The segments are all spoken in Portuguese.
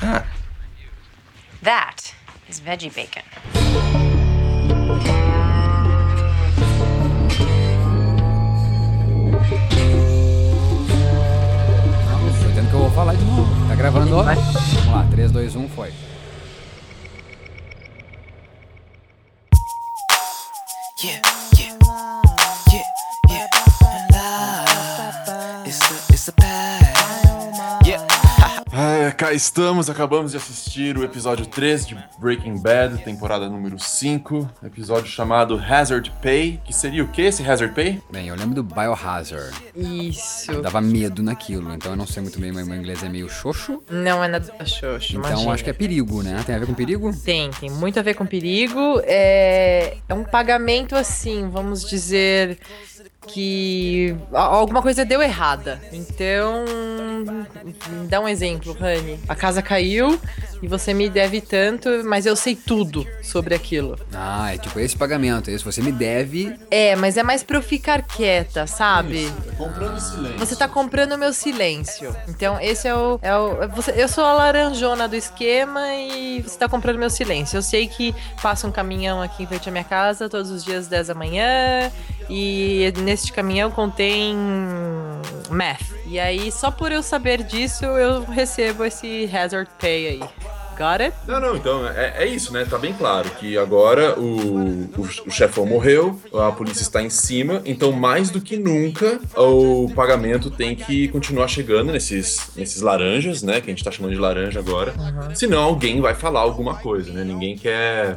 that? That is veggie bacon. Não, tô dizendo que eu vou falar de novo. Tá gravando, ó. Vamos lá, 3, 2, 1, foi. Yeah, É, cá estamos, acabamos de assistir o episódio 3 de Breaking Bad, temporada número 5, episódio chamado Hazard Pay, que seria o que esse Hazard Pay? Bem, eu lembro do Biohazard. Isso. Dava medo naquilo, então eu não sei muito bem, mas meu inglês é meio xoxo. Não é nada xoxo, Então imagina. acho que é perigo, né? Tem a ver com perigo? Tem, tem muito a ver com perigo. É, é um pagamento assim, vamos dizer que alguma coisa deu errada. Então, me dá um exemplo, Rani. A casa caiu e você me deve tanto, mas eu sei tudo sobre aquilo. Ah, é tipo esse pagamento. Esse você me deve. É, mas é mais pra eu ficar quieta, sabe? Comprando silêncio. Você tá comprando o meu silêncio. Então, esse é o. É o você, eu sou a laranjona do esquema e você tá comprando meu silêncio. Eu sei que passa um caminhão aqui em frente à minha casa todos os dias, 10 da manhã. E neste caminhão contém meth. E aí, só por eu saber disso, eu recebo esse hazard pay aí. Got it? Não, não, então é, é isso, né? Tá bem claro que agora o, o, o chefão morreu, a polícia está em cima, então mais do que nunca o pagamento tem que continuar chegando nesses, nesses laranjas, né? Que a gente tá chamando de laranja agora. Senão alguém vai falar alguma coisa, né? Ninguém quer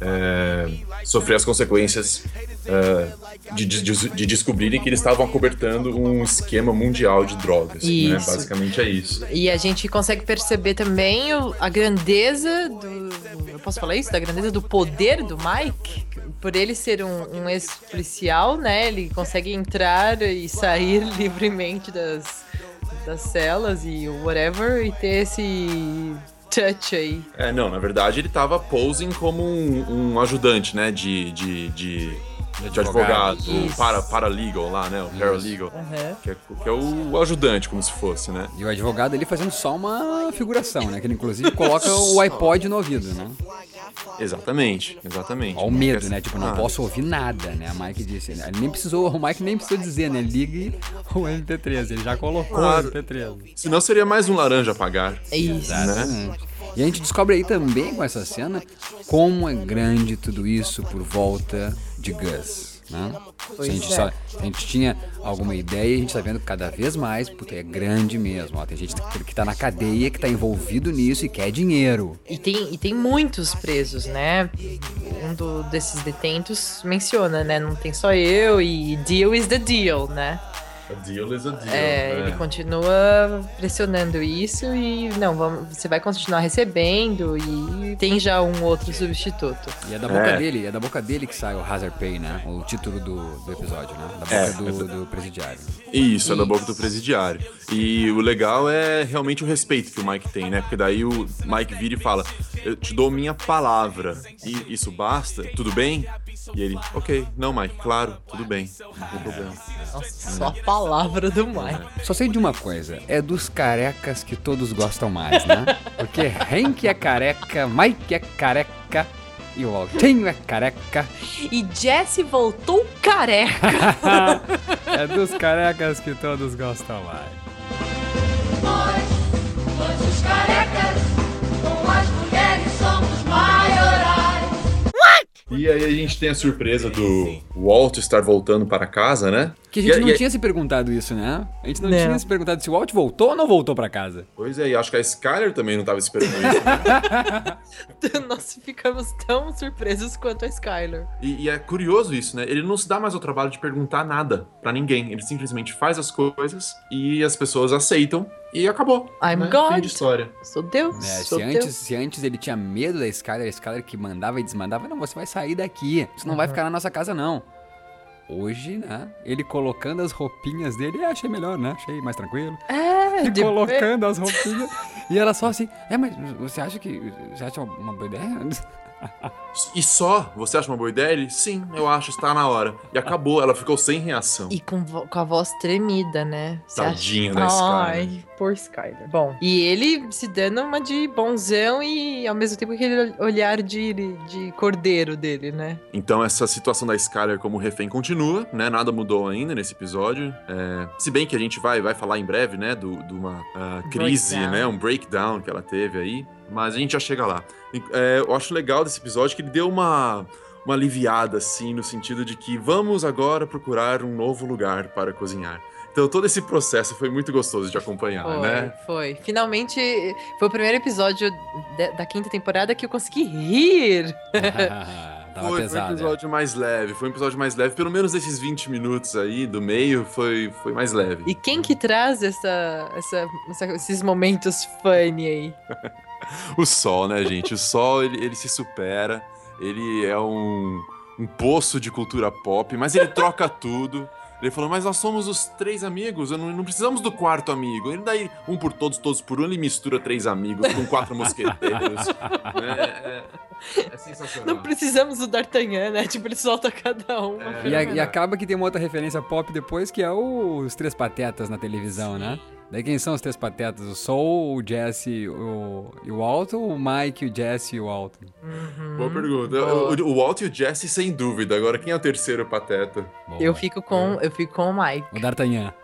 é, sofrer as consequências é, de, de, de descobrirem que eles estavam acobertando um esquema mundial de drogas. Né? Basicamente é isso. E a gente consegue perceber também a grandeza do. Eu posso falar isso? Da grandeza do poder do Mike? Por ele ser um, um ex-policial, né? Ele consegue entrar e sair livremente das, das celas e whatever e ter esse touch aí. É, não, na verdade ele tava posing como um, um ajudante, né, de, de, de, de advogado, Isso. para, paralegal lá, né, o paralegal, Aham. que, é, que é o ajudante, como se fosse, né. E o advogado ali fazendo só uma figuração, né? Que ele inclusive coloca o iPod no ouvido, né? Exatamente, exatamente. Ó o medo, né? Tipo, não Ah, posso ouvir nada, né? A Mike disse. Ele nem precisou, o Mike nem precisou dizer, né? Ligue o MP3. Ele já colocou Claro. o MP3. Senão seria mais um laranja a pagar. É isso. Né? E a gente descobre aí também com essa cena como é grande tudo isso por volta de Gus. Né? Se a, gente é. só, a gente tinha alguma ideia, a gente tá vendo cada vez mais, porque é grande mesmo. Ó, tem gente que tá na cadeia, que tá envolvido nisso e quer dinheiro. E tem, e tem muitos presos, né? Um do- desses detentos menciona, né? Não tem só eu e deal is the deal, né? A deal is a deal. É, né? ele continua pressionando isso e não, vamos, você vai continuar recebendo e tem já um outro substituto. E é da boca É. dele, é da boca dele que sai o Hazard Pay, né? O título do, do episódio, né? Da boca É, do, do presidiário. Isso, é da Isso. boca do presidiário. E o legal é realmente o respeito que o Mike tem, né? Porque daí o Mike vira e fala: Eu te dou minha palavra. E isso basta? Tudo bem? E ele, ok, não, Mike, claro, tudo bem, não tem problema. Nossa, só a palavra do Mike. Só sei de uma coisa, é dos carecas que todos gostam mais, né? Porque Hank é careca, Mike é careca e o Altinho é careca. E Jesse voltou careca. é dos carecas que todos gostam mais. E aí a gente tem a surpresa do Walt estar voltando para casa, né? Que a gente E- não e- tinha se perguntado isso, né? A gente não, Não. tinha se perguntado se o Walt voltou ou não voltou pra casa. Pois é, e acho que a Skyler também não estava esperando isso. né? Nós ficamos tão surpresos quanto a Skyler. E, e é curioso isso, né? Ele não se dá mais ao trabalho de perguntar nada pra ninguém. Ele simplesmente faz as coisas e as pessoas aceitam e acabou. I'm né? God. Fim de história. Sou Deus. É, sou se, Deus. antes, se antes ele tinha medo da Skyler, a Skyler que mandava e desmandava, não, você vai sair daqui. Você não vai ficar na nossa casa, não. Hoje, né? Ele colocando as roupinhas dele, achei melhor, né? Achei mais tranquilo. É, E de- colocando as roupinhas. e era só assim, é, mas você acha que. Você acha uma boa ideia? E só? Você acha uma boa ideia? Ele, sim, eu acho, está na hora. E acabou, ela ficou sem reação. E com, vo- com a voz tremida, né? Você Tadinho acha- da Skyler. Ai, por Skyler. Bom, e ele se dando uma de bonzão e ao mesmo tempo aquele olhar de, de cordeiro dele, né? Então essa situação da Skyler como refém continua, né? Nada mudou ainda nesse episódio. É, se bem que a gente vai, vai falar em breve, né? Do- De uma ah, crise, Breakdown. né? Um breakdown que ela teve aí. Mas a gente já chega lá. É, eu acho legal desse episódio que ele deu uma, uma aliviada, assim, no sentido de que vamos agora procurar um novo lugar para cozinhar. Então todo esse processo foi muito gostoso de acompanhar, Foi, né? foi. Finalmente, foi o primeiro episódio de- da quinta temporada que eu consegui rir. Tava foi, foi um pesado. é. episódio mais leve, foi um episódio mais leve. Pelo menos esses 20 minutos aí do meio foi, foi mais leve. E quem que traz essa, essa- essa- esses momentos funny aí? O Sol, né, gente? O Sol, ele, ele se supera. Ele é um, um poço de cultura pop, mas ele troca tudo. Ele falou, mas nós somos os três amigos, eu não, não precisamos do quarto amigo. Ele daí, um por todos, todos por um, ele mistura três amigos com quatro mosqueteiros. é, é, é sensacional. Não precisamos do D'Artagnan, né? Tipo, ele solta cada um. É. E, a- e acaba que tem uma outra referência pop depois, que é o- os Três Patetas na televisão, né? Daí quem são os Três Patetas? O Soul, o Jesse o, e o Alton, o Mike, o Jesse e o Alton? Boa pergunta. boa. O, o Walt e o Jesse, sem dúvida. Agora, quem é o terceiro pateta? Boa. Eu fico com, eu fico com o Mike. O D'Artagnan.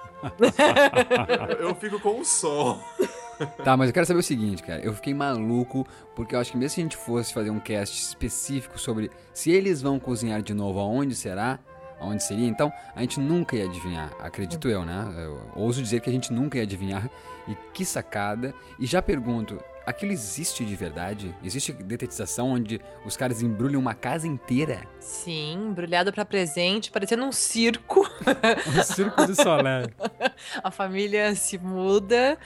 Eu, eu fico com o Sol. Tá, mas eu quero saber o seguinte, cara. Eu fiquei maluco, porque eu acho que mesmo se a gente fosse fazer um cast específico sobre se eles vão cozinhar de novo, aonde será, aonde seria, então a gente nunca ia adivinhar, acredito eu, né? Eu ouso dizer que a gente nunca ia adivinhar. E que sacada. E já pergunto, aquilo existe de verdade? Existe detetização onde os caras embrulham uma casa inteira? Sim, embrulhado pra presente, parecendo um circo. Um circo de solé. A família se muda.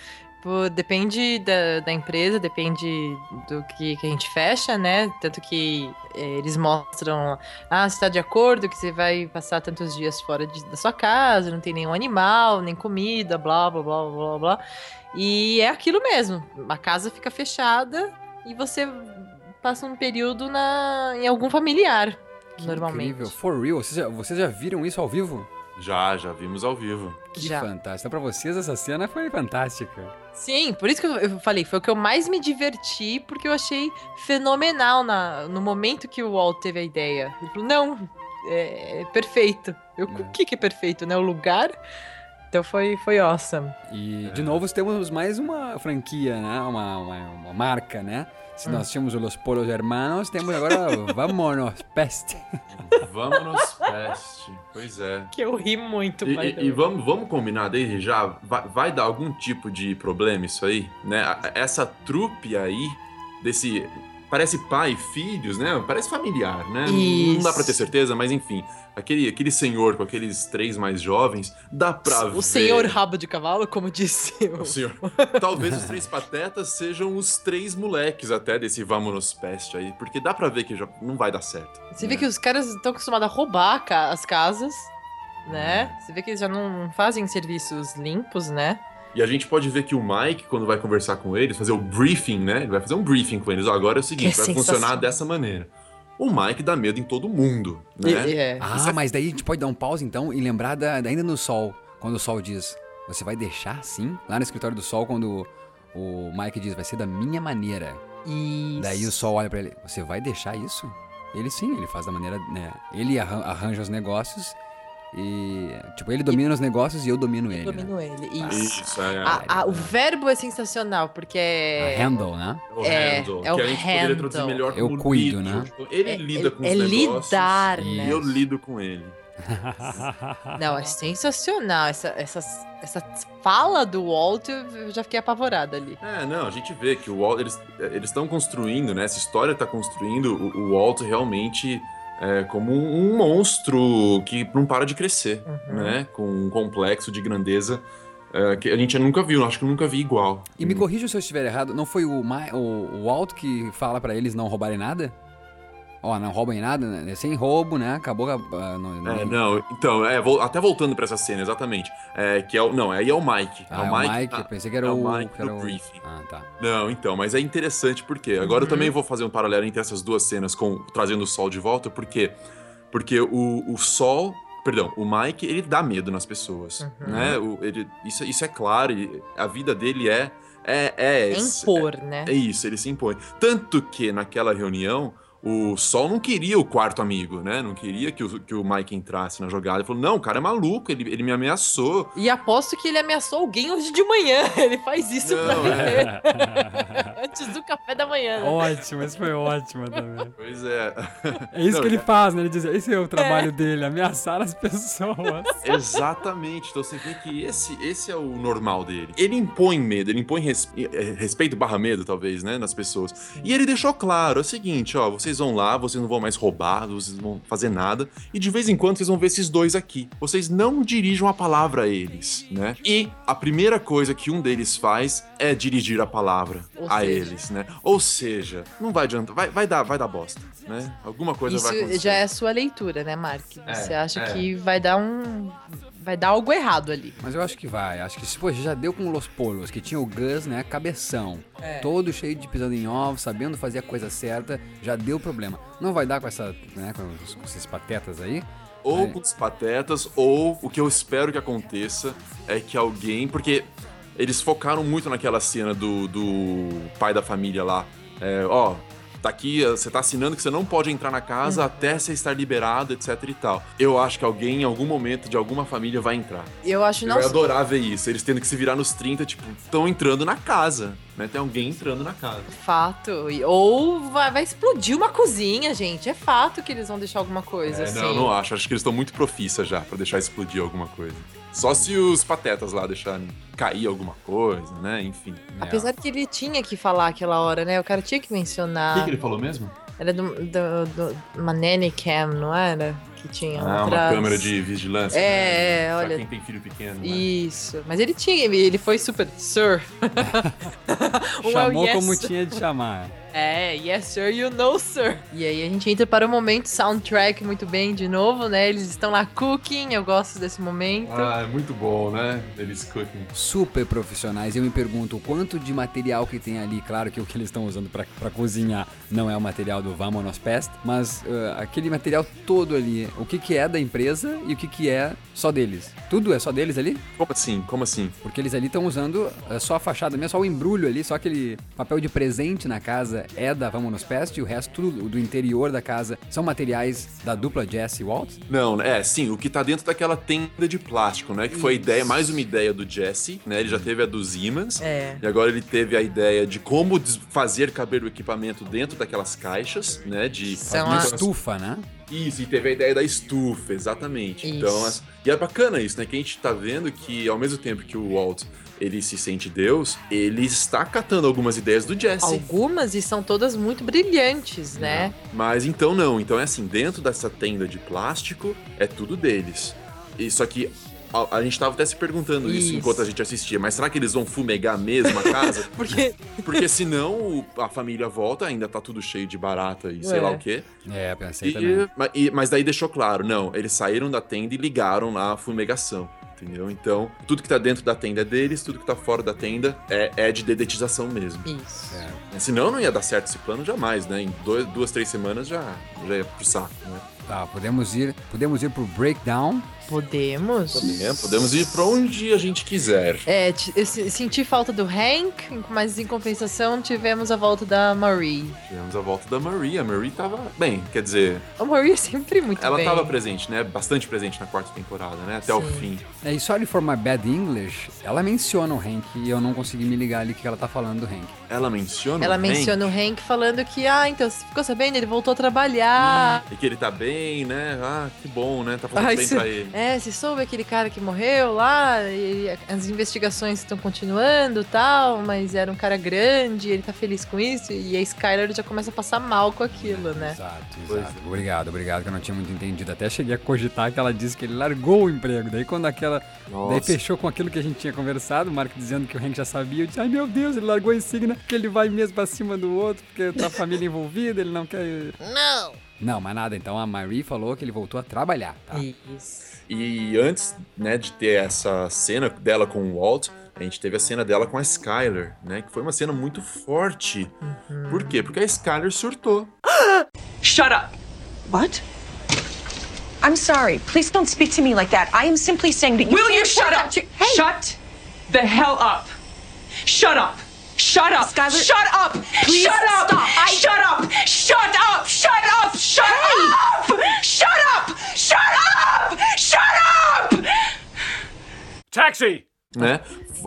Pô, depende da, da empresa, depende do que, que a gente fecha, né? Tanto que eh, eles mostram, ah, você tá de acordo que você vai passar tantos dias fora de- da sua casa, não tem nenhum animal, nem comida, blá, blá, blá, blá, blá. E é aquilo mesmo, a casa fica fechada e você passa um período na, em algum familiar, Que normalmente. incrível. For real, vocês já, vocês já viram isso ao vivo? Já, já vimos ao vivo. Que Já. fantástico. Então, pra vocês, essa cena foi fantástica. Sim, por isso que eu, falei, foi o que eu mais me diverti, porque eu achei fenomenal na, no momento que o Walt teve a ideia. Ele falou, não, é, é perfeito. Eu, É. O que, que é perfeito, né? O lugar? Então foi, foi awesome. E, de novo, temos mais uma franquia, né? Uma, uma, uma marca, né? Se nós tínhamos os Polos Hermanos, temos agora Vamonos, Peste. Vamos peste. Pois é. Que eu ri muito, E, e- e vamos, vamos combinar desde já, vai, vai dar algum tipo de problema isso aí, né? Essa trupe aí, desse. Parece pai e filhos, né? Parece familiar, né? Não dá pra ter Isso. certeza, mas enfim. Aquele, aquele senhor com aqueles três mais jovens, dá pra ver. O senhor rabo de cavalo, como disse o... O senhor. Talvez os três patetas sejam os três moleques até desse Vamonos Peste aí, porque dá pra ver que já não vai dar certo. Você vê né? que os caras estão acostumados a roubar as casas, né? Uhum. Você vê que eles já não fazem serviços limpos, né? E a gente pode ver que o Mike, quando vai conversar com eles, fazer o briefing, né? Ele vai fazer um briefing com eles. Ó, agora é o seguinte, vai funcionar dessa maneira. O Mike dá medo em todo mundo, né? E- é. Ah, mas daí a gente pode dar um pause então e lembrar da, da- ainda no Sol, quando o Sol diz: Você vai deixar assim? Lá no escritório do Sol, quando o Mike diz: Vai ser da minha maneira. Isso. Daí o Sol olha pra ele: Você vai deixar isso? Ele sim, ele faz da maneira. Né, ele arran- arranja os negócios e. Tipo, ele domina os negócios e eu domino ele. Eu né? domino ele. Isso. Isso, é. A- a- o verbo é sensacional, porque é. A handle, né? o é- handle, é o que a gente poderia traduzir handle. melhor Eu como cuido, né? Então, Ele É- lida com é os negócios lidar, e né? eu lido com ele. Não, é sensacional. Essa, essa, essa fala do Walt, eu já fiquei apavorada ali. É, não, a gente vê que o Walt, eles eles estão construindo, né? Essa história está construindo o, o Walt realmente é, como um, um monstro que não para de crescer, Uhum. né? Com um complexo de grandeza é, que a gente nunca viu, acho que nunca vi igual. E me corrija se eu estiver errado, não foi o, Ma- o, o Walt que fala pra eles não roubarem nada? Ó, não roubem nada, né? Sem roubo, né? Acabou. ah, não, É, não, então, é, vol- até voltando pra essa cena, exatamente. É, que é o. Não, aí é o Mike. Ah, é o Mike, ah, eu pensei que era é o. o Mike que era do o- briefing. Ah, tá. Não, então, mas é interessante porque agora eu Uhum. também vou fazer um paralelo entre essas duas cenas com trazendo o sol de volta, porque porque o, o sol, perdão, o Mike, ele dá medo nas pessoas, Uhum. né? O, ele, isso, isso é claro, e a vida dele é é é, É impor, né? é isso, ele se impõe. Tanto que naquela reunião o Sol não queria o quarto amigo, né? Não queria que o, que o Mike entrasse na jogada. Ele falou: não, o cara é maluco, ele, ele me ameaçou. E aposto que ele ameaçou alguém hoje de manhã. Ele faz isso pra Não, viver. Antes do café da manhã. né? Ótimo, isso foi ótimo também. Pois é. É isso Não, que ele faz, né? Ele diz, esse é o trabalho dele, ameaçar as pessoas. Exatamente. Então você vê que esse, esse é o normal dele. Ele impõe medo, ele impõe res- eh, respeito barra medo, talvez, né, nas pessoas. E ele deixou claro é o seguinte, ó, vocês vão lá, vocês não vão mais roubar, vocês não vão fazer nada, e de vez em quando vocês vão ver esses dois aqui. Vocês não dirijam a palavra a eles, né? E a primeira coisa que um deles faz é dirigir a palavra Ou a seja- eles, né? Ou seja, não vai adiantar, vai, vai dar, vai dar bosta, né? Alguma coisa vai Isso acontecer. já é a sua leitura, né, Mark? Você É, acha é. que vai dar um. Vai dar algo errado ali. Mas eu acho que vai. Acho que, se pô, já deu com o Los Polos, que tinha o Gus, né? Cabeção. É. Todo cheio de pisando em ovos, sabendo fazer a coisa certa, já deu problema. Não vai dar com essa, né, com, os- com esses patetas aí. Ou É. com os patetas, ou o que eu espero que aconteça é que alguém. Porque eles focaram muito naquela cena do, do pai da família lá. É, ó, tá aqui, você tá assinando que você não pode entrar na casa até você estar liberado, etc e tal. Eu acho que alguém, em algum momento, de alguma família, vai entrar. Eu acho Eu não. vai adorar ver isso. Eles tendo que se virar nos 30, tipo, estão entrando na casa. Né? Tem alguém entrando na casa. Fato. Ou vai, vai explodir uma cozinha, gente. É fato que eles vão deixar alguma coisa É, assim. não, não acho. Acho que eles estão muito profissa já pra deixar explodir alguma coisa. Só se os patetas lá deixarem cair alguma coisa, né? Enfim. Apesar que ele tinha que falar aquela hora, né? O cara tinha que mencionar. ele falou mesmo? Era do, do, do- uma nanny cam, não era? Que tinha Ah, uma câmera de vigilância. É, né? é, Pra olha. quem tem filho pequeno. Né? Isso. Mas ele tinha, ele foi super. Sir. O Chamou yes, como tinha de chamar. É, yes sir, you know sir. E aí a gente entra para o momento soundtrack muito bem de novo, né? Eles estão lá cooking, eu gosto desse momento. Ah, é muito bom, né? Eles cooking. Super profissionais. Eu me pergunto o quanto de material que tem ali. Claro que o que eles estão usando pra cozinhar não é o material do Vamonos Pest, mas uh, aquele material todo ali, o que, que é da empresa e o que, que é só deles. Tudo é só deles ali? Como assim? Como assim? Porque eles ali estão usando uh, só a fachada mesmo, só o embrulho ali, só aquele papel de presente na casa é da Vamonos Pest e o resto do interior da casa são materiais da dupla Jesse Walt. Não, é, sim, o que tá dentro daquela tenda de plástico, né? Que foi a ideia, mais uma ideia do Jesse, né? Ele já teve a do Siemens. É. E agora ele teve a ideia de como fazer caber o equipamento dentro daquelas caixas, né? De São Uma a- estufa, né? Isso, e teve a ideia da estufa, exatamente. Isso. Então, e é bacana isso, né? Que a gente tá vendo que ao mesmo tempo que o Walt ele se sente Deus, ele está catando algumas ideias do Jesse. Algumas e são todas muito brilhantes, né? Mas então não, então é assim, dentro dessa tenda de plástico é tudo deles. E só que a, a gente tava até se perguntando isso. Isso. enquanto a gente assistia, mas será que eles vão fumegar mesmo a casa? Porque Porque senão o- a família volta, ainda tá tudo cheio de barata e sei É. lá o quê. É, pensei E- também. e- mas daí deixou claro, não, eles saíram da tenda e ligaram lá a fumegação. Entendeu? Então, tudo que tá dentro da tenda é deles, tudo que tá fora da tenda é, é de dedetização mesmo. isso. Senão não ia dar certo esse plano jamais, né? Em dois- duas, três semanas já, já ia pro saco, né? Tá, podemos ir, podemos ir pro breakdown. Podemos? Podemos, podemos ir pra onde a gente quiser. É, eu se- senti falta do Hank, mas em compensação tivemos a volta da Marie. Tivemos a volta da Marie. A Marie tava. Bem, quer dizer, A Marie é sempre muito ela bem. tava presente, né? Bastante presente na quarta temporada, né? Até o Sim. fim. É, e Sorry for My Bad English, ela menciona o Hank e eu não consegui me ligar ali o que ela tá falando do Hank. Ela menciona. Ela o Hank, menciona o Hank falando que, ah, então, você ficou sabendo? Ele voltou a trabalhar. E que ele tá bem, né? Ah, que bom, né? Tá fazendo Ai, bem se- pra ele. É, se soube aquele cara que morreu lá, e as investigações estão continuando e tal, mas era um cara grande, ele tá feliz com isso, e a Skyler já começa a passar mal com aquilo, né? Exato, exato. Obrigado, obrigado, que eu não tinha muito entendido. Até cheguei a cogitar que ela disse que ele largou o emprego. Daí quando aquela. Daí Nossa. fechou com aquilo que a gente tinha conversado, o Mark dizendo que o Hank já sabia. Eu disse, ai meu Deus, ele largou a insígnia, que ele vai mesmo pra cima do outro, porque tá a família envolvida, ele não quer. No, Não, mas nada. Então a Marie falou que ele voltou a trabalhar, tá? Isso. E antes, né, de ter essa cena dela com o Walt, a gente teve a cena dela com a Skyler, né? Que foi uma cena muito forte. Por quê? Porque a Skyler surtou. Shut up. What? I'm sorry. Please don't speak to me like that. I am simply saying that you Will you shut up? to- Hey! Shut the hell up. Shut up. Shut up. Skylar- Shut up. Please shut up. stop. I- Shut up. Shut up. Shut up. Shut up. Shut up. Shut up. Shut up. Taxi! Né?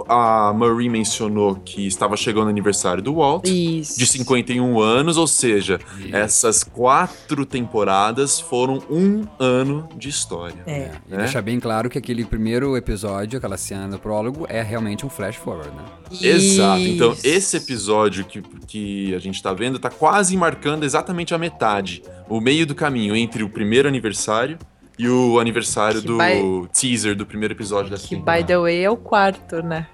A Marie mencionou que estava chegando o aniversário do Walt. Isso. De 51 anos, ou seja, essas quatro temporadas foram um ano de história. É. E É? deixar bem claro que aquele primeiro episódio, aquela cena do prólogo, é realmente um flash forward, né? Exato. Então, Isso. esse episódio que, que a gente tá vendo tá quase marcando exatamente a metade. O meio do caminho entre o primeiro aniversário e o aniversário Que do by- teaser do primeiro episódio dessa Que, temporada. by the way, é o quarto, né?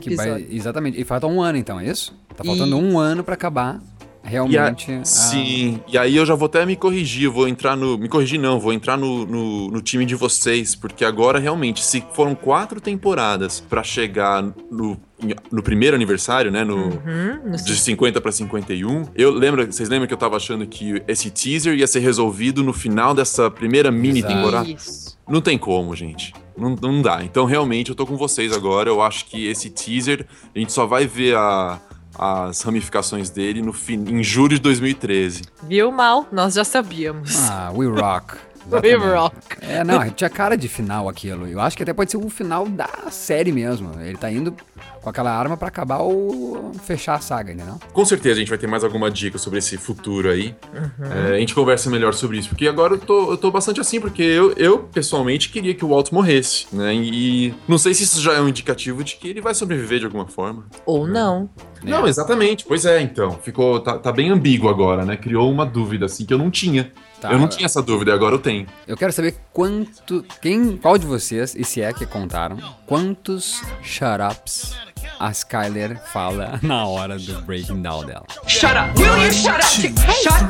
Que Episódio. exatamente. E falta um ano, então, é isso? Tá faltando um ano pra acabar E a- realmente. a- Sim, e aí eu já vou até me corrigir, vou entrar no. Me corrigir não, vou entrar no, no, no time de vocês, porque agora realmente, se foram quatro temporadas pra chegar no, no primeiro aniversário, né? No, Uhum, de 50 pra 51. Eu lembro, vocês lembram que eu tava achando que esse teaser ia ser resolvido no final dessa primeira mini Exato. temporada? Isso. Não tem como, gente. Não, não dá. Então, realmente, eu tô com vocês agora. Eu acho que esse teaser, a gente só vai ver a- as ramificações dele no fim, em julho de 2013. Viu mal? Nós já sabíamos. Ah, We Rock. Rock. É, não, tinha cara de final aquilo. Eu acho que até pode ser um final da série mesmo. Ele tá indo com aquela arma pra acabar ou fechar a saga, entendeu? Com certeza a gente vai ter mais alguma dica sobre esse futuro aí. É, a gente conversa melhor sobre isso. Porque agora eu tô, eu tô bastante assim, porque eu, eu, pessoalmente queria que o Walt morresse, né? E não sei se isso já é um indicativo de que ele vai sobreviver de alguma forma. Ou não. Não, exatamente. Pois é, então. Ficou. Tá, tá bem ambíguo agora, né? Criou uma dúvida, assim, que eu não tinha. Tá. Eu não tinha essa dúvida, e agora eu tenho. Eu quero saber quanto. Quem. Qual de vocês, e se é que contaram, quantos shut-ups a Skyler fala na hora do breaking down dela? Shut up. Will you shut up? Shut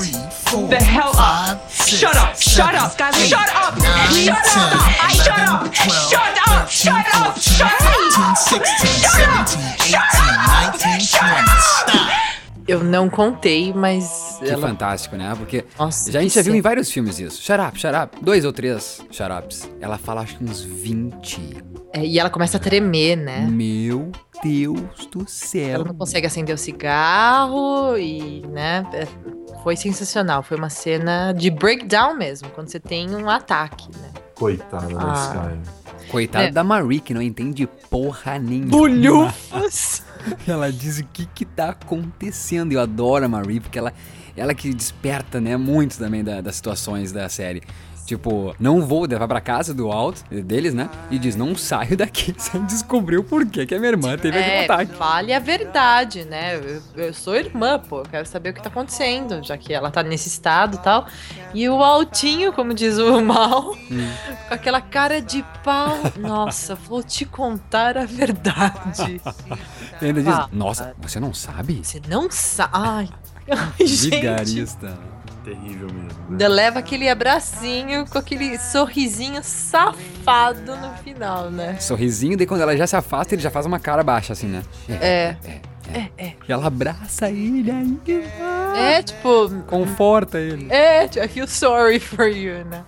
the hell up. Shut up. Shut up. Shut up. Shut up. Shut up. Shut up. Shut up. Shut up. Shut up. Eu não contei, mas Que ela... fantástico, né? Porque Nossa, já, a gente já viu em vários filmes isso. Shut up, shut up. Dois ou três shut ups. Ela fala acho que uns 20. É, e ela começa a tremer, né? Meu Deus do céu. Ela não consegue acender o cigarro e, né? é, Foi sensacional. Foi uma cena de breakdown mesmo, quando você tem um ataque, né? Coitada da Ah. Skyler. Coitada É. da Marie, que não entende porra nenhuma. Bolhufas! Ela diz o que que tá acontecendo. Eu adoro a Marie, porque ela, ela que desperta, né, muito também da- das situações da série. Tipo, não vou levar pra casa do alto deles, né? E diz, não saio daqui sem descobrir o porquê que a minha irmã teve aquele É, ataque. fale a verdade, né? Eu, eu sou irmã, pô. eu Quero saber o que tá acontecendo, já que ela tá nesse estado e tal. E o altinho, como diz o mal, com aquela cara de pau. Nossa, vou te contar a verdade. E ainda diz, nossa, você não sabe? Você não sabe. Ai. Ai, gente. Vigarista. Terrível mesmo. né? Ainda leva aquele abracinho com aquele sorrisinho safado no final, né? Sorrisinho, daí quando ela já se afasta, ele já faz uma cara baixa, assim, né? É. E ela abraça ele aí. É, tipo. Conforta ele. É, tipo, I feel sorry for you, né?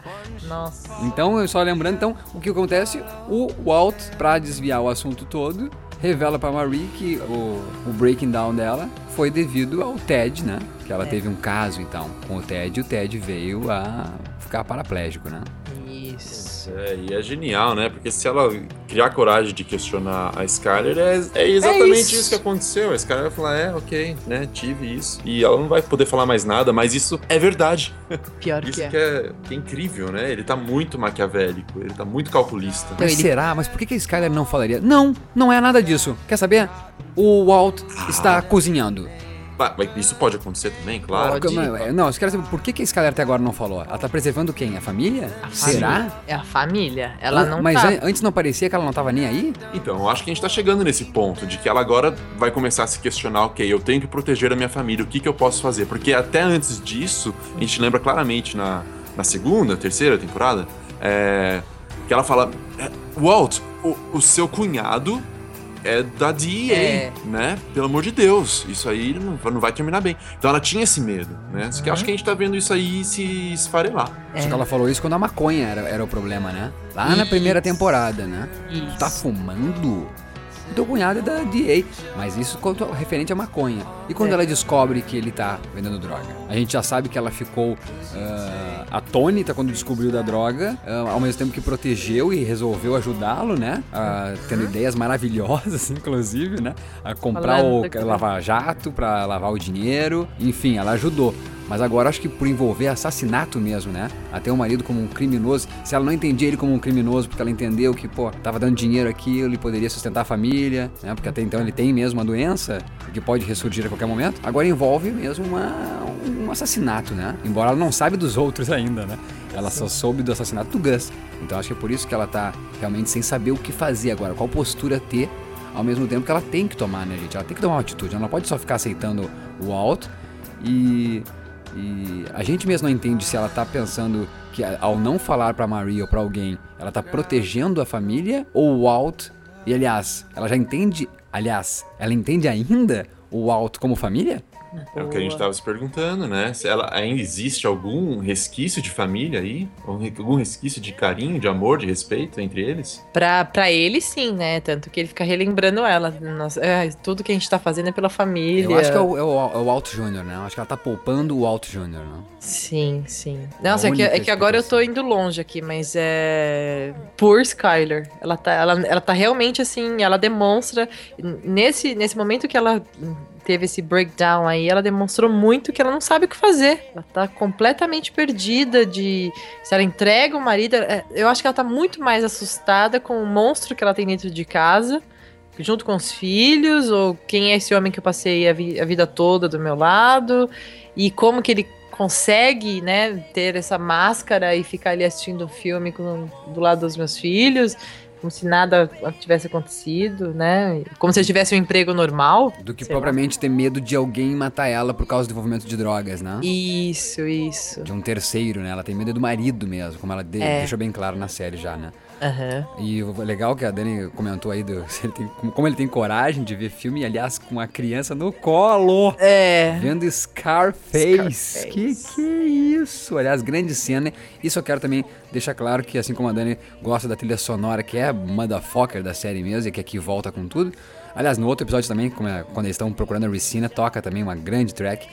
Nossa. Então, só lembrando, então, o que acontece? O Walt, pra desviar o assunto todo, revela pra Marie que o, o breaking down dela foi devido ao Ted, né? Que ela teve um caso, então, com o Ted, e o Ted veio a ficar paraplégico, né? Isso. É, e é genial, né? Porque se ela criar coragem de questionar a Skyler, é, é exatamente É isso. isso. que aconteceu. A Skyler vai falar, é, ok, né? Tive isso. E ela não vai poder falar mais nada, mas isso é verdade. Pior Isso que é. que é, que é incrível, né? Ele tá muito maquiavélico, ele tá muito calculista. Mas ele- será? Mas por que que a Skyler não falaria? Não, não é nada disso. Quer saber? O Walt está cozinhando. Isso pode acontecer também, claro. Pode. Como é- Não, eu quero saber por que, que a Skyler até agora não falou. Ela tá preservando quem? A família? Será? É a família. Ela não Mas tá. an- antes não parecia que ela não tava nem aí? Então, eu acho que a gente tá chegando nesse ponto de que ela agora vai começar a se questionar, ok, eu tenho que proteger a minha família, o que que eu posso fazer? Porque até antes disso, a gente lembra claramente na, na segunda, terceira temporada, é, que ela fala, é, Walt, o, o seu cunhado é da DEA, É. né? Pelo amor de Deus, isso aí não, não vai terminar bem. Então ela tinha esse medo, né? Só que acho que a gente tá vendo isso aí se esfarelar. É. Só que ela falou isso quando a maconha era, era o problema, né? Lá na primeira temporada, né? Isso. Tá fumando? O teu cunhado é da DA. Mas isso quanto ao- referente à maconha. E quando É. ela descobre que ele tá vendendo droga? A gente já sabe que ela ficou ah, atônita quando descobriu da droga, ah, ao mesmo tempo que protegeu e resolveu ajudá-lo, né? Ah, tendo ideias maravilhosas, inclusive, né? A comprar o lavar jato pra lavar o dinheiro. Enfim, ela ajudou. Mas agora acho que por envolver assassinato mesmo, né? Até o marido como um criminoso. Se ela não entendia ele como um criminoso, porque ela entendeu que, pô, tava dando dinheiro aqui, ele poderia sustentar a família, né? Porque até então ele tem mesmo uma doença que pode ressurgir a qualquer momento. Agora envolve mesmo uma, um assassinato, né? Embora ela não saiba dos outros ainda, né? Ela só soube do assassinato do Gus. Então acho que é por isso que ela tá realmente sem saber o que fazer agora, qual postura ter ao mesmo tempo que ela tem que tomar, né, gente? Ela tem que tomar uma atitude, ela não pode só ficar aceitando o alto e, e a gente mesmo não entende se ela tá pensando que ao não falar pra Maria ou pra alguém, ela tá protegendo a família ou o Walt. E aliás, ela já entende, aliás, ela entende ainda o Walt como família? É o que a gente tava se perguntando, né? Se ela ainda existe algum resquício de família aí? Algum resquício de carinho, de amor, de respeito entre eles? Pra, pra ele, sim, né? Tanto que ele fica relembrando ela. Nossa, é, tudo que a gente tá fazendo é pela família. Eu acho que é o, é o, é o Walt Jr., né? Eu acho que ela tá poupando o Walt Jr., né? Sim, sim. Nossa, é que, é que agora eu tô indo longe aqui, mas é. Por Skyler. Ela tá, ela, ela tá realmente assim, ela demonstra. Nesse, nesse momento que ela teve esse breakdown aí, ela demonstrou muito que ela não sabe o que fazer. Ela tá completamente perdida de. Se ela entrega o marido. é, Eu acho que ela tá muito mais assustada com o monstro que ela tem dentro de casa. Junto com os filhos, ou quem é esse homem que eu passei a, vi- a vida toda do meu lado, e como que ele consegue, né, ter essa máscara e ficar ali assistindo um filme com- do lado dos meus filhos, como se nada tivesse acontecido, né? Como se tivesse um emprego normal. Do que sei lá. propriamente ter medo de alguém matar ela por causa do envolvimento de drogas, né? Isso, isso. De um terceiro, né? Ela tem medo do marido mesmo, como ela de- É. deixou bem claro na série já, né? Aham. E legal que a Dani comentou aí do se ele tem- como ele tem coragem de ver filme, aliás, com a criança no colo. É. Vendo Scarface. Scarface. Que que isso? Aliás, grande cena. Isso eu quero também deixar claro que, assim como a Dani gosta da trilha sonora, que é motherfucker da série mesmo, e que aqui volta com tudo. Aliás, no outro episódio também, é- quando eles estão procurando a Ricina, toca também uma grande track.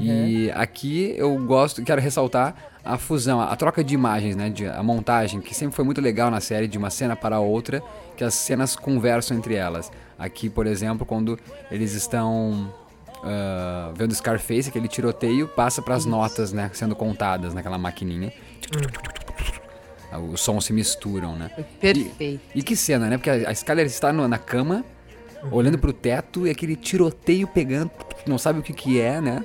E aqui eu gosto, quero ressaltar a fusão, a, troca de imagens, né? De, a montagem, que sempre foi muito legal na série, de uma cena para outra, que as cenas conversam entre elas. Aqui, por exemplo, quando eles estão ah, vendo Scarface, aquele tiroteio, passa para as notas, né? Sendo contadas naquela maquininha. Ah, Os sons se misturam, né? Perfeito. E que cena, né? Porque a, a Skyler está no- na cama, olhando pro teto e aquele tiroteio pegando, não sabe o que que é, né?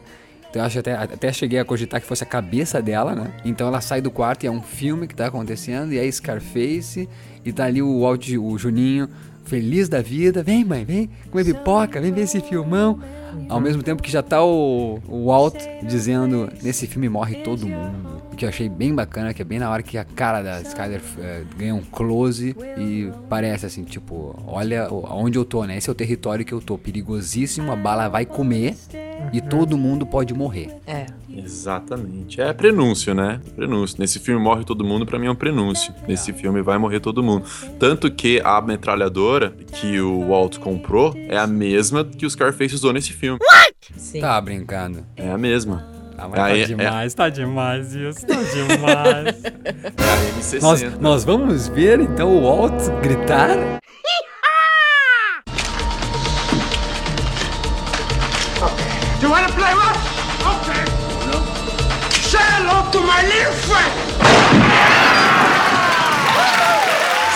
Então eu acho até, até cheguei a cogitar que fosse a cabeça dela, né? Então ela sai do quarto e é um filme que tá acontecendo, e é Scarface, e tá ali o, Walt, o Juninho, feliz da vida, vem mãe, vem comer pipoca, vem ver esse filmão. Ao mesmo tempo que já tá o, o Walt dizendo, nesse filme morre todo mundo. O que eu achei bem bacana, que é bem na hora que a cara da Skyler eh, ganha um close e parece assim, tipo, olha onde eu tô, né? Esse é o território que eu tô, perigosíssimo, a bala vai comer e todo mundo pode morrer. É. Exatamente. É prenúncio, né? Prenúncio. Nesse filme morre todo mundo, pra mim é um prenúncio. Nesse filme vai morrer todo mundo. Tanto que a metralhadora que o Walt comprou é a mesma que o Scarface usou nesse filme. Sim. Tá brincando. É a mesma. Ah, mas Aí, tá é- demais, tá demais isso, tá demais. É a M60. nós, nós vamos ver então o Walt gritar? Hello to my little friend.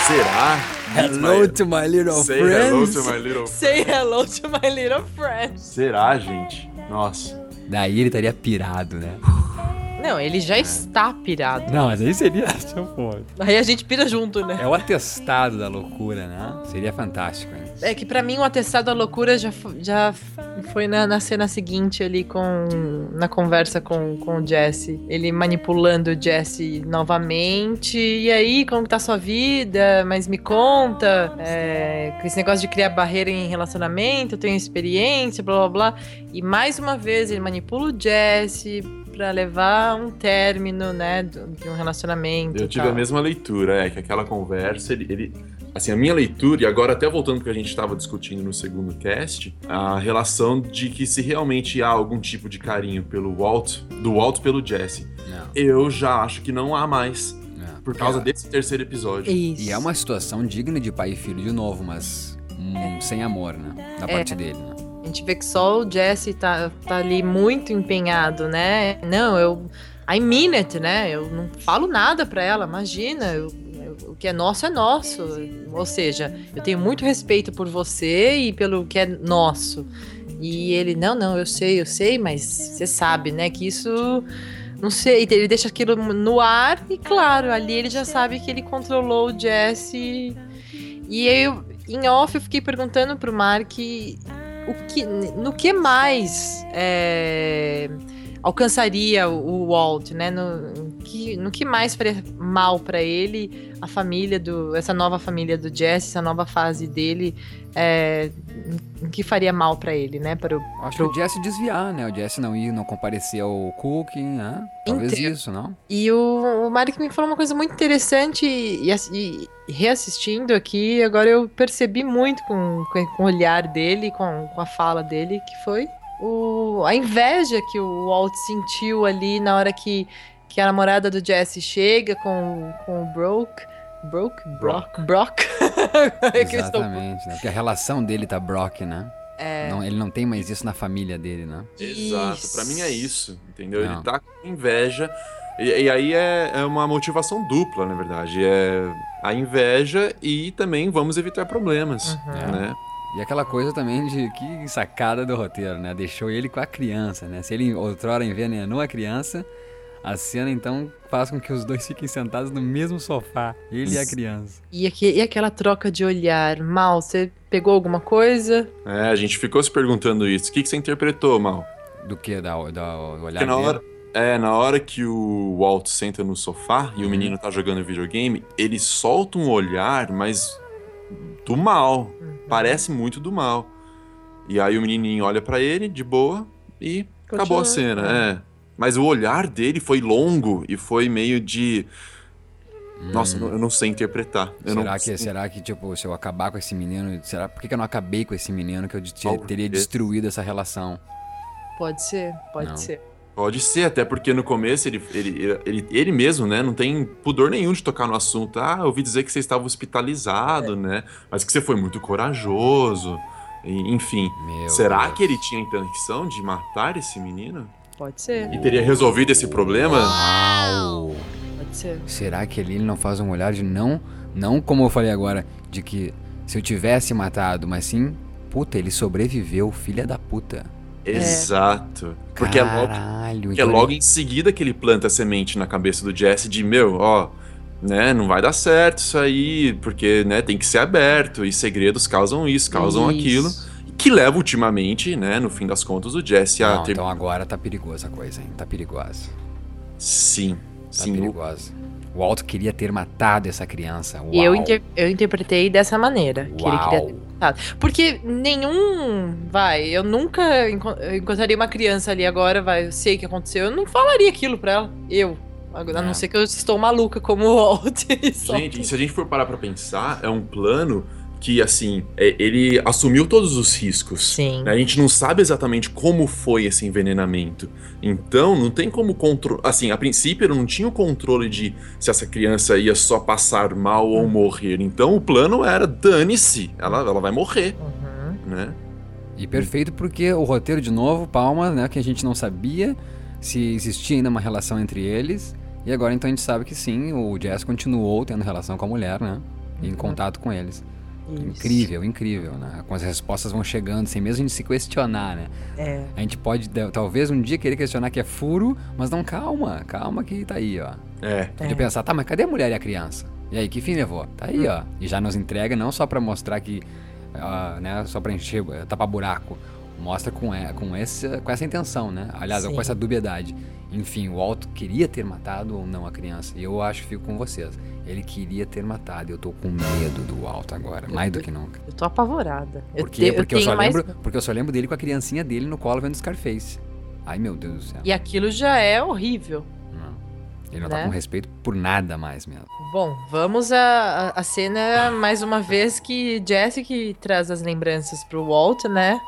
Será? Hello to my little Say hello friends. to my little Say hello to my little friend. Será, gente? Nossa. Daí ele estaria pirado, né? Não, ele já está pirado. Não, mas aí seria. Aí a gente pira junto, né? É o atestado da loucura, né? Seria fantástico, hein? É que pra mim o atestado da loucura já, já foi na, na cena seguinte ali com na conversa com, com o Jesse. Ele manipulando o Jesse novamente. E aí, como que tá a sua vida? Mas me conta. É, esse negócio de criar barreira em relacionamento, eu tenho experiência, blá blá blá. E mais uma vez ele manipula o Jesse pra levar um término, né, de um relacionamento. Eu tive tal. a mesma leitura, é, que aquela conversa, ele, ele- Assim, a minha leitura, e agora até voltando pro que a gente estava discutindo no segundo cast, a relação de que se realmente há algum tipo de carinho pelo Walt, do Walt pelo Jesse, Não. eu já acho que não há mais. não. Por causa desse terceiro episódio. Isso. E é uma situação digna de pai e filho de novo, mas hum, sem amor, né? Da É. parte dele, né? A gente vê que só o Jesse tá, tá ali muito empenhado, né? Não, eu. I mean it, né? Eu não falo nada pra ela, imagina. eu- o que é nosso é nosso. Ou seja, eu tenho muito respeito por você e pelo que é nosso. E ele, não, não, eu sei, eu sei, mas você sabe, né? Que isso. Não sei, ele deixa aquilo no ar e, claro, ali ele já sabe que ele controlou o Jesse. E eu, em off, eu fiquei perguntando pro Mark o que, no que mais é, alcançaria o, Walt, né? No, que, no que mais faria mal pra ele, a família do. essa nova família do Jesse, essa nova fase dele, é, o que faria mal pra ele, né? Para o, Acho que o Jesse desviar, né? O Jesse não ir, não comparecer ao cooking, né? Talvez isso, não? E o, o Mark me falou uma coisa muito interessante e, ass- e reassistindo aqui, agora eu percebi muito com, com, com o olhar dele, com, com a fala dele, que foi o, a inveja que o Walt sentiu ali na hora que, que a namorada do Jesse chega com, com o Brock. Brock? Brock. Brock. É Exatamente, né? Porque a relação dele tá Brock, né? É. Não, ele não tem mais isso na família dele, né? Exato, Isso. pra mim é isso, entendeu? Não. Ele tá com inveja. E, e aí é, é uma motivação dupla, na verdade. É a inveja e também vamos evitar problemas, Uhum. né? E aquela coisa também de que sacada do roteiro, né? Deixou ele com a criança, né? Se ele outrora envenenou a criança, a cena então faz com que os dois fiquem sentados no mesmo sofá, ele e a criança. E, aque- e aquela troca de olhar, mal, você pegou alguma coisa? É, a gente ficou se perguntando isso. O que, que você interpretou, Mal? Do que? Da, da olhar Porque na hora, é, na hora que o Walt senta no sofá e o menino tá jogando videogame, ele solta um olhar, mas do mal. Parece muito do mal. E aí o menininho olha pra ele, de boa, e acabou a Continua. cena, é. Mas o olhar dele foi longo e foi meio de. Nossa, eu não sei interpretar. Eu será, não... que, será que, tipo, se eu acabar com esse menino, será, por que, eu não acabei com esse menino que eu teria destruído essa relação? Pode ser, pode Não. ser. Pode ser, até porque no começo ele, ele, ele, ele mesmo, né, não tem pudor nenhum de tocar no assunto. Ah, eu ouvi dizer que você estava hospitalizado, né? Mas que você foi muito corajoso. E, enfim, Meu será Deus. que ele tinha a intenção de matar esse menino? Pode ser, E teria resolvido esse problema? Uau! pode ser. Será que ele não faz um olhar de não, não como eu falei agora, de que se eu tivesse matado, mas sim, puta, ele sobreviveu, filha da puta. Exato. Porque é logo, Caralho, porque é logo ele- em seguida que ele planta a semente na cabeça do Jesse de, meu, ó, né, não vai dar certo isso aí, porque, né, tem que ser aberto, e segredos causam isso, causam aquilo. Isso. Que leva ultimamente, né, no fim das contas, o Jesse a Não, ter. então agora tá perigosa a coisa, hein? Tá perigosa. Sim, Tá sim. o- perigosa. O Alto queria ter matado essa criança. Uau. E eu, inter- eu interpretei dessa maneira. Que ele queria Porque nenhum. Vai, eu nunca encontraria uma criança ali agora, vai, eu sei o que aconteceu. Eu não falaria aquilo pra ela. Eu. Agora, A É. não ser que eu estou maluca como o Walt. Gente, e se a gente for parar pra pensar, é um plano que, assim, é- ele assumiu todos os riscos. Sim. né? A gente não sabe exatamente como foi esse envenenamento. Então, não tem como controlar. Assim, a princípio, ele não tinha o controle de se essa criança ia só passar mal ou morrer. Então, o plano era: dane-se, ela, ela vai morrer, Uhum. né? E perfeito porque o roteiro, de novo, palmas, né? Que a gente não sabia se existia ainda uma relação entre eles. E agora então a gente sabe que sim, o Jazz continuou tendo relação com a mulher, né? Em contato com eles. Incrível, incrível, né? Com as respostas vão chegando sem mesmo a gente se questionar, né? É. A gente pode, de- talvez, um dia querer questionar que é furo, mas não, calma, calma que tá aí, ó. É. De pensar, tá, mas cadê a mulher e a criança? E aí, que fim levou? Tá aí, ó. E já nos entrega não só pra mostrar que, ah, né, só pra encher, tapar buraco. Mostra com, e- com, essa, com essa intenção, né? Aliás, Sim. com essa dubiedade. Enfim, o Alto queria ter matado ou não a criança. E eu acho que fico com vocês. Ele queria ter matado. Eu tô com medo do Alto agora, mais do que nunca. Eu tô apavorada. Por eu quê? te- Porque eu, tenho só mais- lembro, porque eu só lembro dele com a criancinha dele no colo vendo Scarface. Ai, meu Deus do céu. E aquilo já é horrível. Não. Ele não Né? tá com respeito por nada mais mesmo. Bom, vamos à a, a cena mais uma vez que Jesse que traz as lembranças pro Walt, né?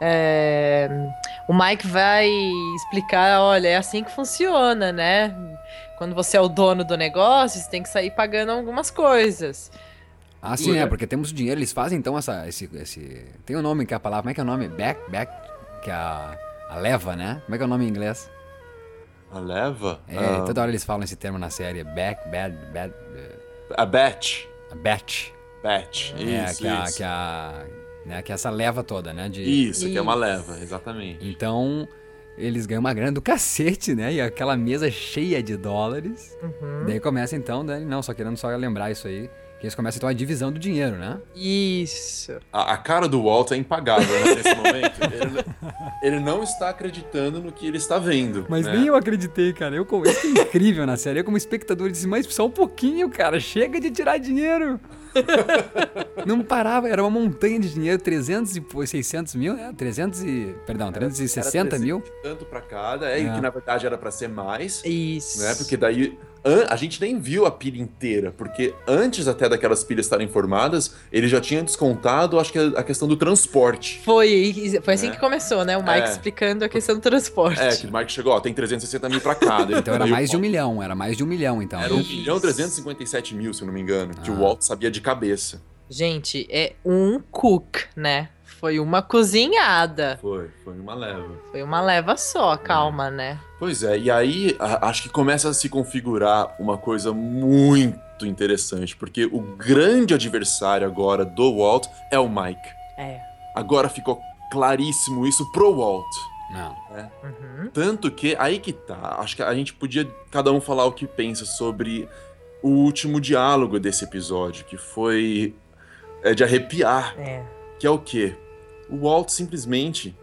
É, o Mike vai explicar, olha, é assim que funciona, né? Quando você é o dono do negócio, você tem que sair pagando algumas coisas. Ah, sim, É. é, porque temos dinheiro, eles fazem então essa, esse, esse... Tem um nome que é a palavra, como é que é o nome? Back, back, que é a, a leva, né? Como é que é o nome em inglês? A leva? É, Ah, toda hora eles falam esse termo na série, back, bad, bad, eh, A batch. a batch. Batch. é, Isso, que, é a, isso. que, é a, né, que é essa leva toda, né? De, Isso, que é uma Isso. leva, exatamente. Então, eles ganham uma grana do cacete, né? E aquela mesa cheia de dólares. Uhum. Daí começa então, né? Não, só querendo só lembrar isso aí. Que eles começam então a divisão do dinheiro, né? Isso. A, a cara do Walt é impagável né, nesse momento. Ele, ele não está acreditando no que ele está vendo. Mas né? nem eu acreditei, cara. Eu, isso é incrível na série. Eu, como espectador, disse, mas só um pouquinho, cara. Chega de tirar dinheiro. Não parava, era uma montanha de dinheiro, 300 e pô, 600 mil, né? 300 e. Perdão, 360 Era mil. 300 Tanto pra cada, é, e É. que na verdade era pra ser mais. Isso. Né? Porque daí a gente nem viu a pilha inteira, porque antes até daquelas pilhas estarem formadas, ele já tinha descontado, acho que a questão do transporte. Foi, foi assim É. que começou, né? O Mike É. explicando a questão do transporte. É, que o Mike chegou, ó, tem 360 mil pra cada. Então era mais de um milhão, era mais de um milhão, então. Era 1 Isso. milhão 357 mil, se eu não me engano, que o Ah. Walt sabia de cabeça. Gente, é um cook, né? Foi uma cozinhada. Foi, foi uma leva. Foi uma leva só, calma, né? Pois é, e aí a- acho que começa a se configurar uma coisa muito interessante, porque o grande adversário agora do Walt é o Mike. É. Agora ficou claríssimo isso pro Walt. Não. Uhum. Tanto que, aí que tá, acho que a gente podia cada um falar o que pensa sobre o último diálogo desse episódio, que foi é, de arrepiar, É. que é o quê? O Walt simplesmente,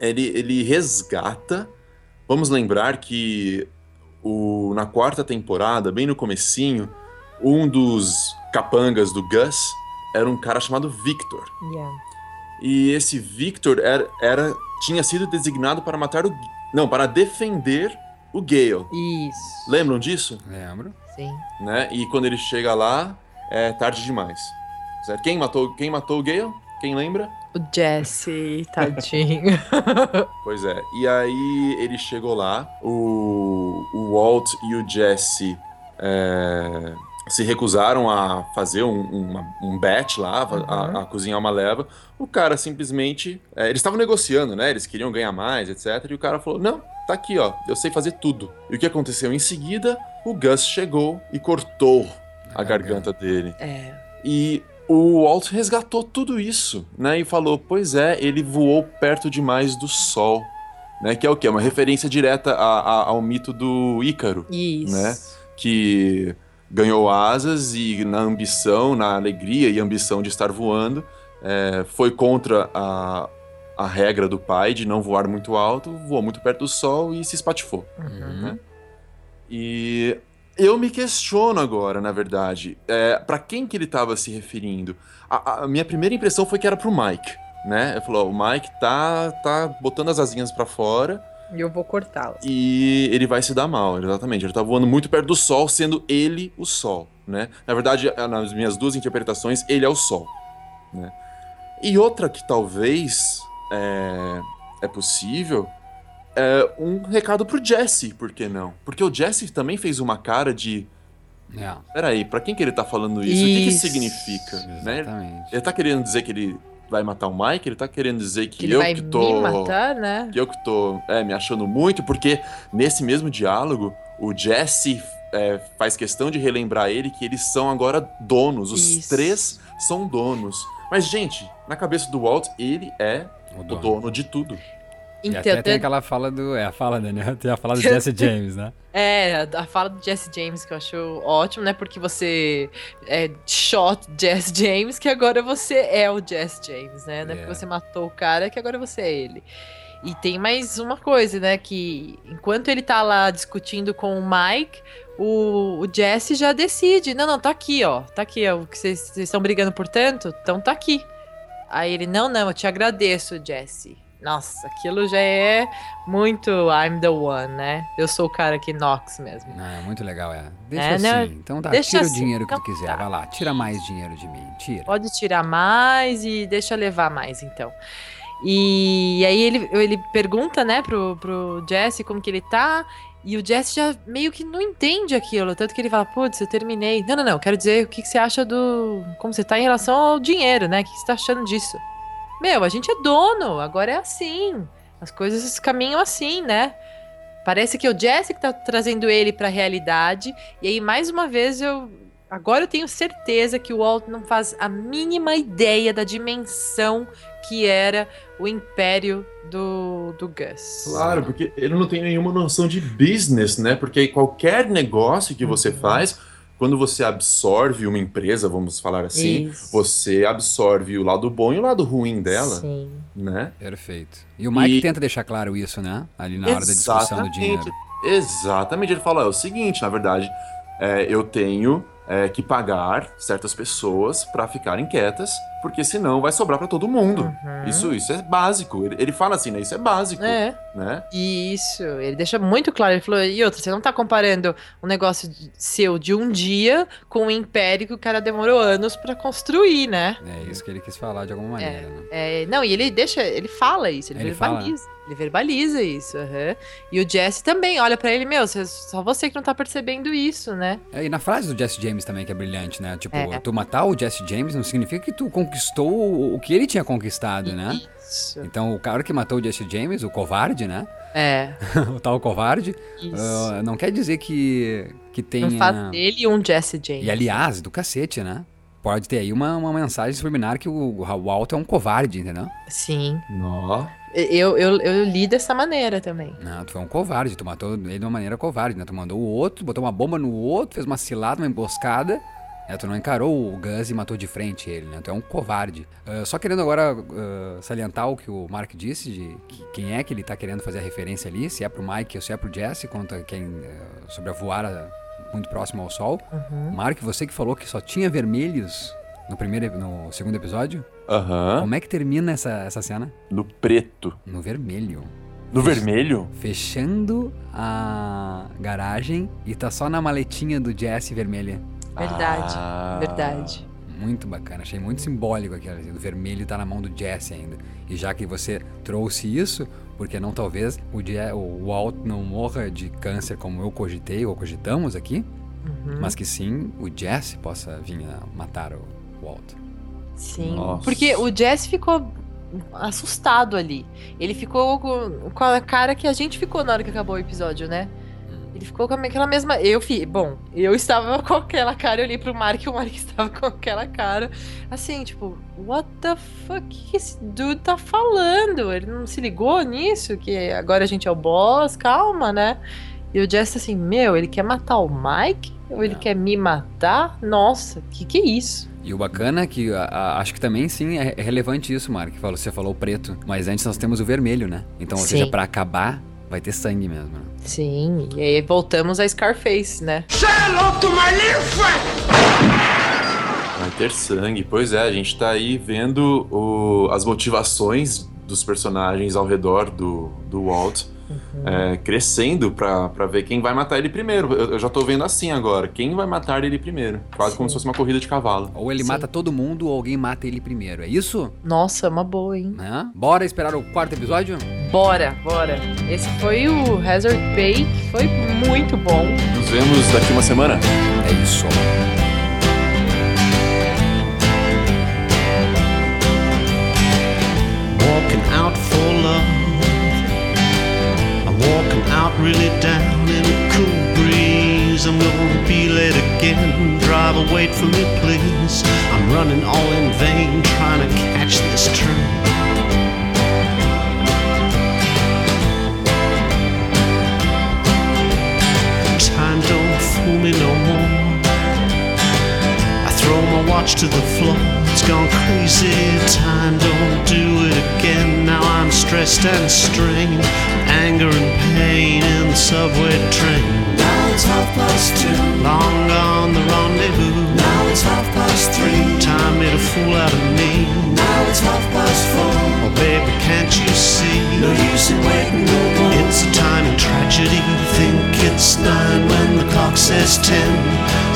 ele, ele resgata, vamos lembrar que o, na quarta temporada, bem no comecinho, um dos capangas do Gus era um cara chamado Victor. Yeah. E esse Victor era, era tinha sido designado para matar o não, para defender o Gale. Isso. Lembram disso? Lembro. Sim. Né? E quando ele chega lá, é tarde demais. Certo? Quem matou, quem matou o Gale? Quem lembra? O Jesse, tadinho. Pois é. E aí ele chegou lá, o, o Walt e o Jesse é, se recusaram a fazer um, uma- um bet lá, a, a cozinhar uma leva. O cara simplesmente. é, eles estavam negociando, né? Eles queriam ganhar mais, etc. E o cara falou: Não, tá aqui, ó. Eu sei fazer tudo. E o que aconteceu em seguida? O Gus chegou e cortou a garganta dele. é. E o Walt resgatou tudo isso, né? E falou: pois é, ele voou perto demais do Sol. Né, que é o quê? Uma referência direta a- a- ao mito do Ícaro, Isso. Né? que ganhou asas e na ambição, na alegria e ambição de estar voando, é, foi contra a, a regra do pai de não voar muito alto, voou muito perto do Sol e se espatifou. Uhum. né? E eu me questiono agora, na verdade, é, para quem que ele estava se referindo? A, a minha primeira impressão foi que era pro Mike, né? Ele falou, o Mike tá, tá botando as asinhas para fora E eu vou cortá-la. e ele vai se dar mal, exatamente. Ele tá voando muito perto do Sol, sendo ele o Sol, né? Na verdade, nas minhas duas interpretações, ele é o Sol, né? E outra que talvez é, é possível é um recado pro Jesse, por que não? Porque o Jesse também fez uma cara de É, Peraí, pra quem que ele tá falando isso? O que que Isso. significa? Né? exatamente. Ele tá querendo dizer que ele vai matar o Mike? Ele tá querendo dizer que, Que ele eu vai que tô. me matar, né? Que eu que tô é, me achando muito, porque nesse mesmo diálogo, o Jesse é, faz questão de relembrar ele que eles são agora donos. Os Isso. três são donos. Mas, gente, na cabeça do Walt, ele é O o dono. dono, de tudo. Então, até tem aquela fala do. É a fala, Daniel. Tem a fala do Jesse James, né? É, a fala do Jesse James que eu acho ótimo, né? Porque você é, shot Jesse James, que agora você é o Jesse James, né? Não é É. porque você matou o cara que agora você é ele. E tem mais uma coisa, né? Que enquanto ele tá lá discutindo com o Mike, o, o Jesse já decide. Não, não, tá aqui, ó. Tá aqui, ó. Vocês estão brigando por tanto? Então tá aqui. Aí ele, não, não, eu te agradeço, Jesse. Nossa, aquilo já é muito I'm the one, né? Eu sou o cara que knocks mesmo. É muito legal, é. Deixa É, assim. né? Então tá, Deixa tira o assim, dinheiro que tu então quiser. tá. Vai lá, tira mais dinheiro de mim. Tira. Pode tirar mais e deixa levar mais, então. E aí ele, ele pergunta, né, pro, pro Jesse como que ele tá. E o Jesse já meio que não entende aquilo. Tanto que ele fala, putz, eu terminei. Não, não, não. Quero dizer o que, que você acha do. Como você tá em relação ao dinheiro, né? O que, que você tá achando disso? Meu, a gente é dono, agora é assim. As coisas caminham assim, né? Parece que é o Jesse que tá trazendo ele pra realidade. E aí, mais uma vez, eu. Agora eu tenho certeza que o Walt não faz a mínima ideia da dimensão que era o império do, do Gus. Claro, porque ele não tem nenhuma noção de business, né? Porque qualquer negócio que você Uhum. faz, quando você absorve uma empresa, vamos falar assim, Isso. você absorve o lado bom e o lado ruim dela, Sim. né? Perfeito. E o Mike E- tenta deixar claro isso, né? Ali na hora da discussão do dinheiro. Exatamente. Ele fala: é o seguinte, na verdade, é, eu tenho é, que pagar certas pessoas pra ficarem quietas, porque senão vai sobrar pra todo mundo. Uhum. Isso, isso é básico. Ele, ele fala assim, né? Isso é básico, É. né? Isso, ele deixa muito claro. Ele falou: e outra, você não tá comparando um negócio de- seu de um dia com um império que o cara demorou anos pra construir, né? É isso que ele quis falar de alguma maneira, né? É, não, e ele deixa, ele fala isso, ele, Ele fala? Ele verbaliza isso, aham. E o Jesse também olha pra ele, meu, só você que não tá percebendo isso, né? É, e na frase do Jesse James também, que é brilhante, né? Tipo, É. tu matar o Jesse James não significa que tu conquistou o, que ele tinha conquistado, né? Isso. Então, o cara que matou o Jesse James, o covarde, né? É, o tal covarde, isso. ah, não quer dizer que, que tenha... Não faz dele um Jesse James. E aliás, do cacete, né? Pode ter aí uma, uma mensagem subliminar que o, o Walt é um covarde, entendeu? Sim. Nó. Eu, eu, eu li dessa maneira também. Não, tu foi um covarde, tu matou ele de uma maneira covarde, né? Tu mandou o outro, botou uma bomba no outro, fez uma cilada, uma emboscada. Né? Tu não encarou o Gus e matou de frente ele, né? Tu é um covarde. Ah, só querendo agora ah, salientar o que o Mark disse, de que- quem é que ele tá querendo fazer a referência ali, se é pro Mike ou se é pro Jesse, conta quem ah, sobre a voar muito próximo ao sol. Mark, você que falou que só tinha vermelhos no primeiro, no segundo episódio, Aham. como é que termina essa, essa cena? No preto. No vermelho. No vermelho? Fechando a garagem e tá só na maletinha do Jesse vermelha. Verdade, Ah. verdade. Muito bacana, achei muito simbólico aquilo. assim, O vermelho tá na mão do Jesse ainda. E já que você trouxe isso, porque não talvez o, Je o Walt não morra de câncer como eu cogitei ou cogitamos aqui, Uhum. mas que sim o Jesse possa vir a matar o Walt. Sim. Nossa. Porque o Jesse ficou assustado ali. Ele ficou com, com a cara que a gente ficou na hora que acabou o episódio, né? Ele ficou com aquela mesma. Eu fi. Bom, eu estava com aquela cara, eu olhei pro Mark e o Mark estava com aquela cara. Assim, tipo, what the fuck que esse dude tá falando? Ele não se ligou nisso? Que agora a gente é o boss, calma, né? E o Jesse assim, meu, ele quer matar o Mike? Ou ele Não. quer me matar? Nossa, que que é isso? E o bacana é que a- a- acho que também sim é, é relevante isso, Mark. que falou- Você falou o preto, mas antes nós temos o vermelho, né? Então, ou Sim. seja, pra acabar, vai ter sangue mesmo. né? Sim, e aí voltamos a Scarface, né? Friend! Vai ter sangue. Pois é, a gente tá aí vendo o- as motivações dos personagens ao redor do, do Walt é, crescendo pra, pra ver quem vai matar ele primeiro. Eu, eu já tô vendo assim agora. Quem vai matar ele primeiro? Quase como Sim. se fosse uma corrida de cavalo. Ou ele Sim. mata todo mundo ou alguém mata ele primeiro. É isso? Nossa, uma boa, hein? Né? Bora esperar o quarto episódio? Bora, bora. Esse foi o Hazard Pay, que foi muito bom. Nos vemos daqui uma semana. É isso. walking out for love. Out really down in a cool breeze. I'm gonna be late again. driver, wait for me, please. I'm running all in vain, trying to catch this train. Time don't fool me no more. I throw my watch to the floor. It's gone crazy. Time don't do it again. Now I'm stressed and strained. Anger and pain in the subway train. Now it's half past two. Long gone the rendezvous. Now it's half past three. Time made a fool out of me. Now it's half past four. Oh baby, can't you see? No use in waiting no more. It's a time of tragedy. Think it's nine when the clock says ten.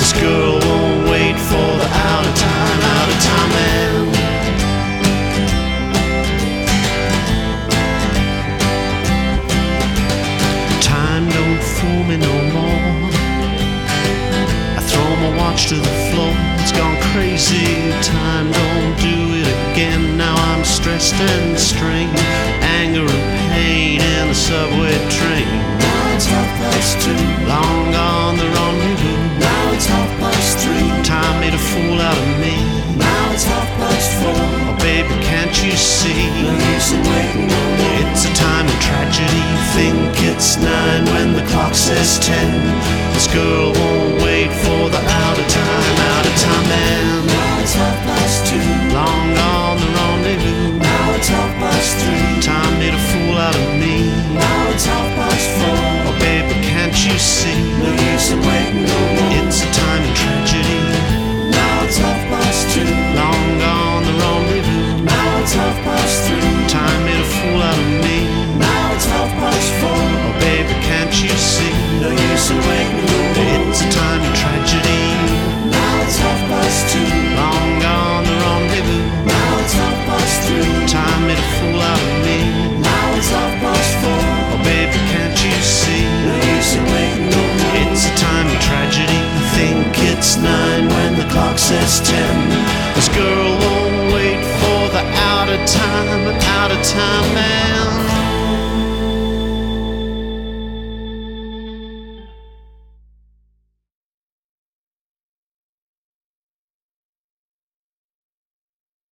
This girl won't wait for the out of time, out of time man. Time don't do it again. Now I'm stressed and strained. Anger and pain in the subway train. Now it's half past two. Long gone the rendezvous. Now it's half past three. Time made a fool out of me. Now it's half past four. Oh baby, can't you see? No use in waiting no more. It's a time of tragedy. Think it's nine when the clock says ten. This girl won't wait for nine when the clock says ten. This girl won't wait for the out of time and out of time man.